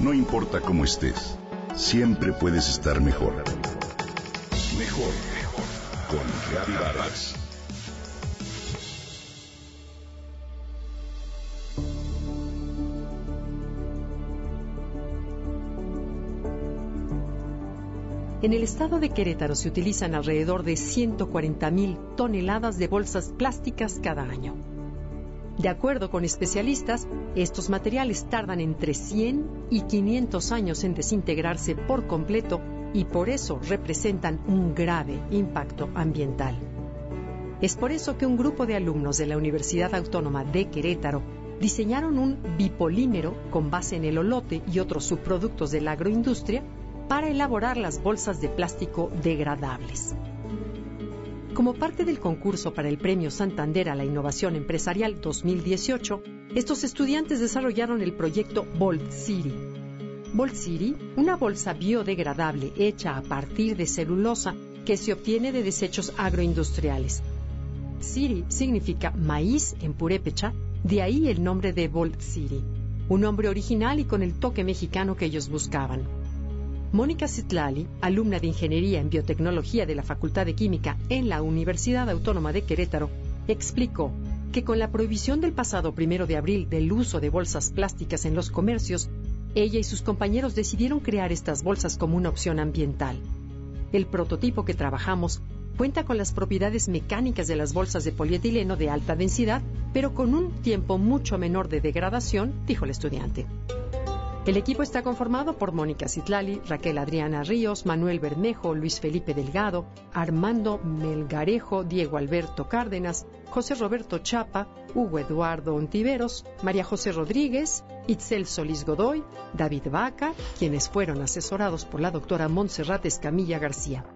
No importa cómo estés, siempre puedes estar mejor. Mejor, mejor. Con Reavivadas. En el estado de Querétaro se utilizan alrededor de 140.000 toneladas de bolsas plásticas cada año. De acuerdo con especialistas, estos materiales tardan entre 100 y 500 años en desintegrarse por completo y por eso representan un grave impacto ambiental. Es por eso que un grupo de alumnos de la Universidad Autónoma de Querétaro diseñaron un bipolímero con base en el olote y otros subproductos de la agroindustria para elaborar las bolsas de plástico degradables. Como parte del concurso para el Premio Santander a la Innovación Empresarial 2018, estos estudiantes desarrollaron el proyecto Bolt City. Bolt City, una bolsa biodegradable hecha a partir de celulosa que se obtiene de desechos agroindustriales. City significa maíz en purépecha, de ahí el nombre de Bolt City, un nombre original y con el toque mexicano que ellos buscaban. Mónica Citlali, alumna de Ingeniería en Biotecnología de la Facultad de Química en la Universidad Autónoma de Querétaro, explicó que con la prohibición del pasado primero de abril del uso de bolsas plásticas en los comercios, ella y sus compañeros decidieron crear estas bolsas como una opción ambiental. El prototipo que trabajamos cuenta con las propiedades mecánicas de las bolsas de polietileno de alta densidad, pero con un tiempo mucho menor de degradación, dijo el estudiante. El equipo está conformado por Mónica Citlali, Raquel Adriana Ríos, Manuel Bermejo, Luis Felipe Delgado, Armando Melgarejo, Diego Alberto Cárdenas, José Roberto Chapa, Hugo Eduardo Ontiveros, María José Rodríguez, Itzel Solís Godoy, David Vaca, quienes fueron asesorados por la doctora Montserrat Escamilla García.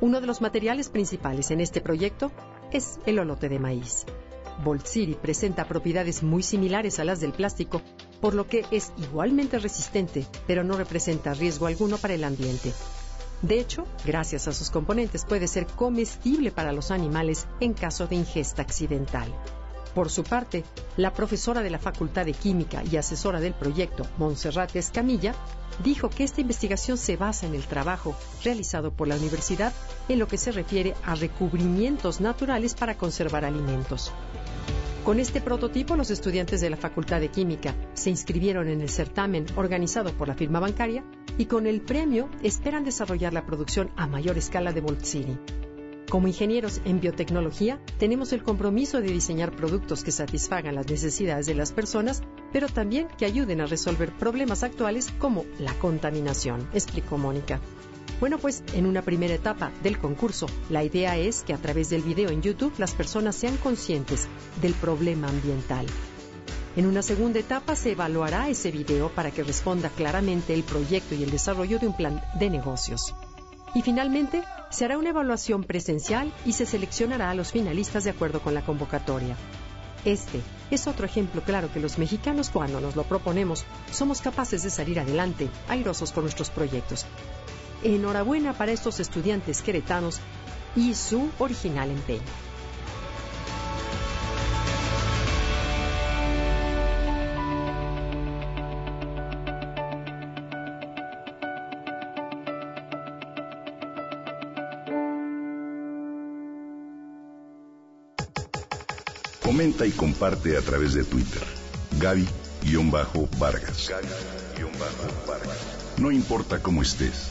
Uno de los materiales principales en este proyecto es el olote de maíz. Bolt City presenta propiedades muy similares a las del plástico, por lo que es igualmente resistente, pero no representa riesgo alguno para el ambiente. De hecho, gracias a sus componentes puede ser comestible para los animales en caso de ingesta accidental. Por su parte, la profesora de la Facultad de Química y asesora del proyecto, Montserrat Escamilla, dijo que esta investigación se basa en el trabajo realizado por la universidad en lo que se refiere a recubrimientos naturales para conservar alimentos. Con este prototipo, los estudiantes de la Facultad de Química se inscribieron en el certamen organizado por la firma bancaria y con el premio esperan desarrollar la producción a mayor escala de Voltsini. Como ingenieros en biotecnología, tenemos el compromiso de diseñar productos que satisfagan las necesidades de las personas, pero también que ayuden a resolver problemas actuales como la contaminación, explicó Mónica. Bueno, pues en una primera etapa del concurso, la idea es que a través del video en YouTube las personas sean conscientes del problema ambiental. En una segunda etapa se evaluará ese video para que responda claramente el proyecto y el desarrollo de un plan de negocios. Y finalmente, se hará una evaluación presencial y se seleccionará a los finalistas de acuerdo con la convocatoria. Este es otro ejemplo claro que los mexicanos cuando nos lo proponemos somos capaces de salir adelante, airosos con nuestros proyectos. Enhorabuena para estos estudiantes queretanos y su original empeño. Comenta y comparte a través de Twitter. Gaby-Vargas. No importa cómo estés